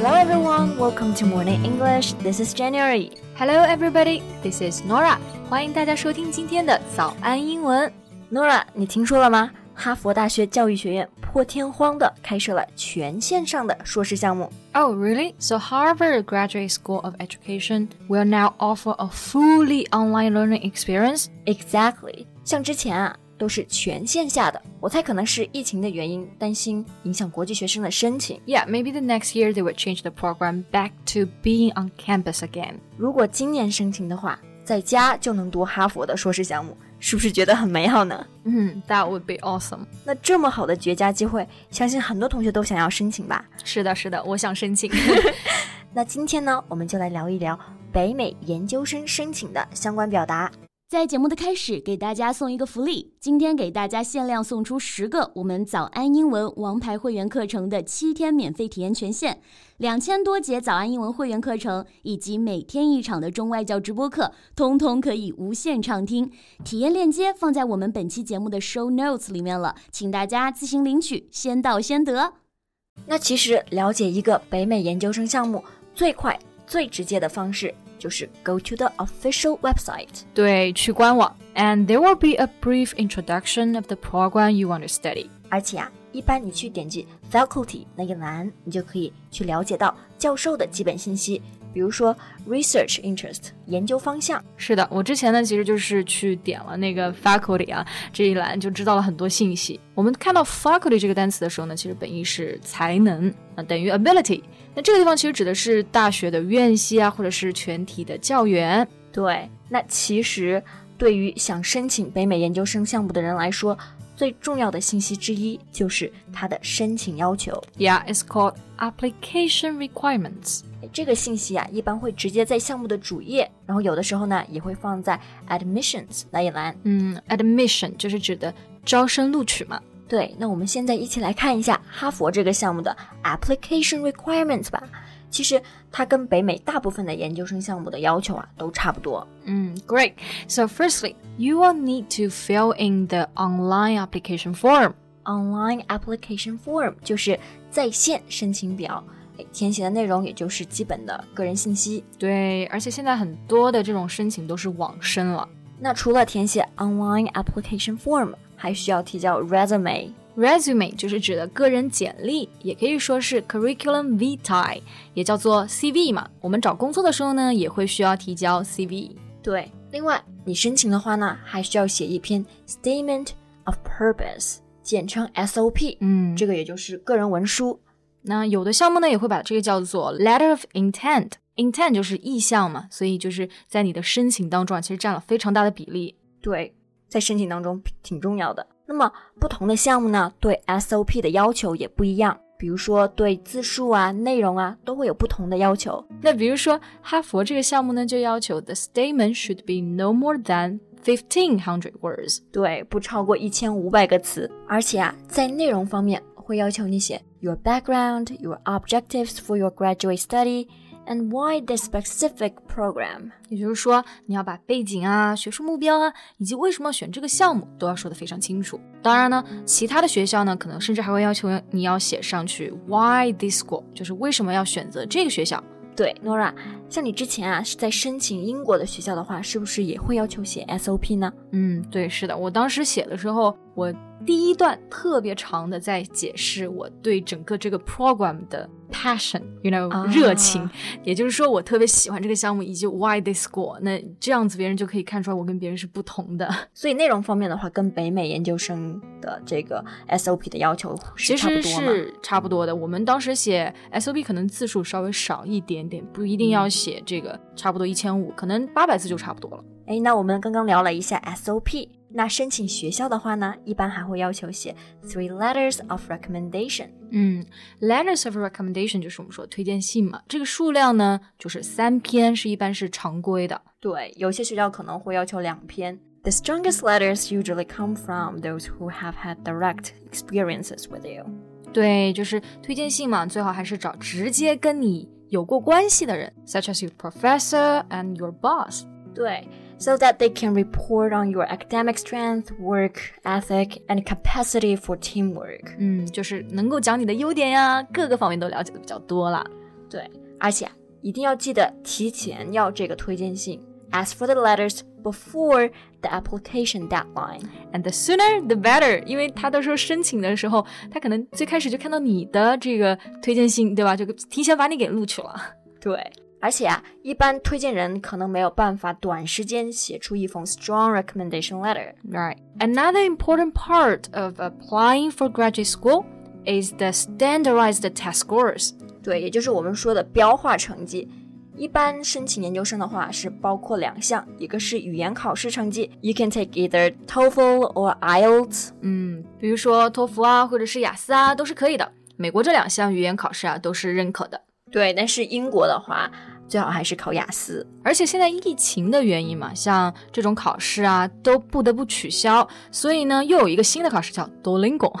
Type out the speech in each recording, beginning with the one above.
Hello everyone, welcome to Morning English. This is January. Hello everybody, this is Nora. 欢迎大家收听今天的早安英文。Nora，你听说了吗？哈佛大学教育学院破天荒的开设了全线上的硕士项目。Oh, really? So Harvard Graduate School of Education will now offer a fully online learning experience? Exactly. 像之前啊， 都是全线下的。我猜可能是疫情的原因，担心影响国际学生的申请。Yeah, maybe the next year they would change the program back to being on campus again. 如果今年申请的话，在家就能读哈佛的硕士项目，是不是觉得很美好呢？嗯，That would be awesome. 那这么好的绝佳机会，相信很多同学都想要申请吧？是的，是的，我想申请。那今天呢，我们就来聊一聊北美研究生申请的相关表达。在节目的开始，给大家送一个福利。今天给大家限量送出十个我们早安英文王牌会员课程的七天免费体验权限，两千多节早安英文会员课程以及每天一场的中外教直播课，通通可以无限畅听。体验链接放在我们本期节目的 show notes 里面了，请大家自行领取，先到先得。那其实了解一个北美研究生项目最快最直接的方式。就是 go to the official website，对，去官网，and there will be a brief introduction of the program you want to study。而且啊，一般你去点击 faculty 那一栏，你就可以去了解到教授的基本信息， 比如说 research interest 研究方向。是的，我之前呢其实就是去点了那个 faculty 啊这一栏，就知道了很多信息。我们看到 faculty 这个单词的时候呢，其实本意是才能啊，等于 ability。那这个地方其实指的是大学的院系啊，或者是全体的教员。对，那其实对于想申请北美研究生项目的人来说，最重要的信息之一就是它的申请要求。Yeah, it's called application requirements. 这个信息啊，一般会直接在项目的主页，然后有的时候呢，也会放在 admissions 那一栏。嗯，admission 就是指的招生录取嘛。对，那我们现在一起来看一下哈佛这个项目的 application requirements 吧。其实它跟北美大部分的研究生项目的要求啊都差不多。嗯，Great. So firstly, you will need to fill in the online application form. Online application form 就是在线申请表，哎，填写的内容也就是基本的个人信息。对，而且现在很多的这种申请都是网申了。那除了填写 online application form。还需要提交 resume。Resume 就是指的个人简历，也可以说是 curriculum vitae，也叫做 CV 嘛。我们找工作的时候呢，也会需要提交 CV。对，另外你申请的话呢，还需要写一篇 statement of purpose，简称 SOP。嗯，这个也就是个人文书。那有的项目呢，也会把这个叫做 letter of intent。intent 就是意向嘛，所以就是在你的申请当中啊，其实占了非常大的比例。对。在申请当中挺重要的。那么不同的项目呢，对 SOP 的要求也不一样。比如说对字数啊、内容啊，都会有不同的要求。那比如说哈佛这个项目呢，就要求 the statement should be no more than fifteen hundred words，对，不超过一千五百个词。而且啊，在内容方面会要求你写 your background, your objectives for your graduate study。And why this specific program？也就是说，你要把背景啊、学术目标啊，以及为什么要选这个项目，都要说得非常清楚。当然呢，其他的学校呢，可能甚至还会要求你要写上去 why this school，就是为什么要选择这个学校。对，Nora，像你之前啊是在申请英国的学校的话，是不是也会要求写 SOP 呢？嗯，对，是的，我当时写的时候，我第一段特别长的在解释我对整个这个 program 的。passion，you know，、啊、热情，也就是说我特别喜欢这个项目，以及 why this school。那这样子别人就可以看出来我跟别人是不同的。所以内容方面的话，跟北美研究生的这个 SOP 的要求是差不多其实是差不多的。我们当时写 SOP 可能字数稍微少一点点，不一定要写这个差不多一千五，可能八百字就差不多了。哎，那我们刚刚聊了一下 SOP。那申请学校的话呢，一般还会要求写 three letters of recommendation。嗯，letters of recommendation 就是我们说推荐信嘛，这个数量呢就是三篇，是一般是常规的。对，有些学校可能会要求两篇。The strongest letters usually come from those who have had direct experiences with you。对，就是推荐信嘛，最好还是找直接跟你有过关系的人，such as your professor and your boss。对。 so that they can report on your academic strength, work ethic, and capacity for teamwork. 嗯，就是能够讲你的优点呀，各个方面都了解的比较多了。 对，而且一定要记得提前要这个推荐信。Ask for the letters before the application deadline. And the sooner the better，因为他到时候申请的时候，他可能最开始就看到你的这个推荐信，对吧？就提前把你给录取了。对， 而且啊，一般推荐人可能没有办法短时间写出一封 strong recommendation letter. Right. Another important part of applying for graduate school is the standardized test scores. 对，也就是我们说的标化成绩。一般申请研究生的话是包括两项，一个是语言考试成绩，You can take either TOEFL or IELTS。嗯，比如说托福啊，或者是雅思啊，都是可以的。美国这两项语言考试啊都是认可的。 对，但是英国的话，最好还是考雅思。而且现在疫情的原因嘛，像这种考试啊都不得不取消，所以呢又有一个新的考试叫多邻国，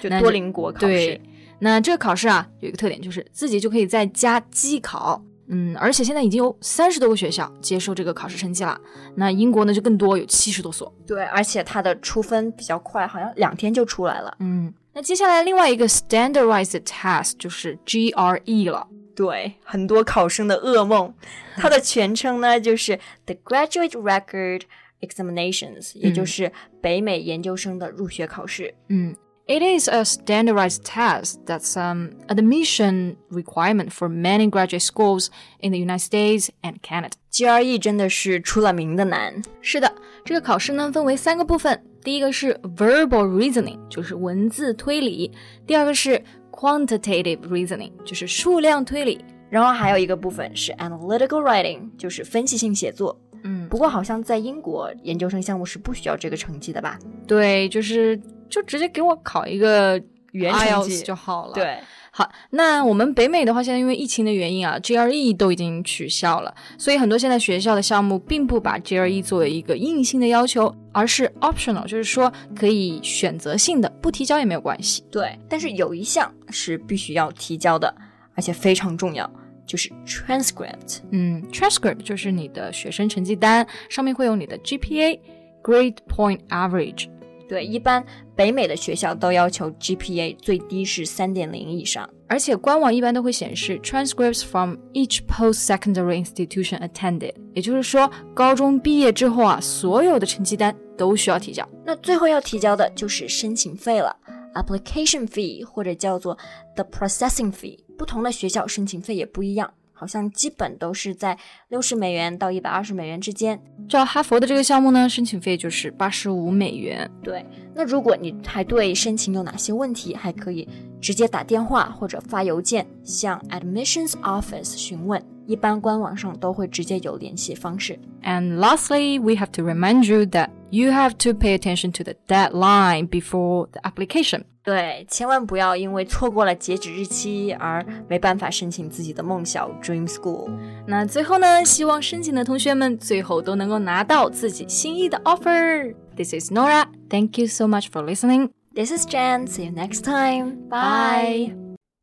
就多邻国考试。对那这个考试啊有一个特点，就是自己就可以在家机考。嗯，而且现在已经有三十多个学校接受这个考试成绩了。那英国呢就更多，有七十多所。对，而且它的出分比较快，好像两天就出来了。嗯，那接下来另外一个 standardized test 就是 GRE 了。对，很多考生的噩梦。它的全称呢就是 The Graduate Record Examinations，也就是北美研究生的入学考试。嗯。It is a standardized test that's an admission requirement for many graduate schools in the United States and Canada. GRE 真的是出了名的难。是的，这个考试呢分为三个部分，第一个是 verbal reasoning，就是文字推理；第二个是 quantitative reasoning，就是数量推理；然后还有一个部分是 analytical writing，就是分析性写作。嗯，不过好像在英国研究生项目是不需要这个成绩的吧？对，就是就直接给我考一个语言成绩就好了。对，好，那我们北美的话，现在因为疫情的原因啊，GRE 都已经取消了，所以很多现在学校的项目并不把 GRE 作为一个硬性的要求，而是 optional，就是说可以选择性的，不提交也没有关系。对，但是有一项是必须要提交的，而且非常重要，就是 transcript。嗯，transcript 就是你的学生成绩单，上面会有你的 GPA，Grade Point Average。对，一般北美的学校都要求 GPA 最低是三点零以上，而且官网一般都会显示 transcripts from each post-secondary institution attended，也就是说，高中毕业之后啊，所有的成绩单都需要提交。那最后要提交的就是申请费了，application fee 或者叫做 the processing fee，不同的学校申请费也不一样。好像基本都是在六十美元到一百二十美元之间。照哈佛的这个项目呢，申请费就是八十五美元。对，那如果你还对申请有哪些问题，还可以直接打电话或者发邮件向 admissions office 询问，一般官网上都会直接有联系方式。And lastly, we have to remind you that you have to pay attention to the deadline before the application. 对，千万不要因为错过了截止日期而没办法申请自己的梦校 Dream School。那最后呢，希望申请的同学们最后都能够拿到自己心仪的 offer。This is Nora. Thank you so much for listening. This is Jan. See you next time. Bye.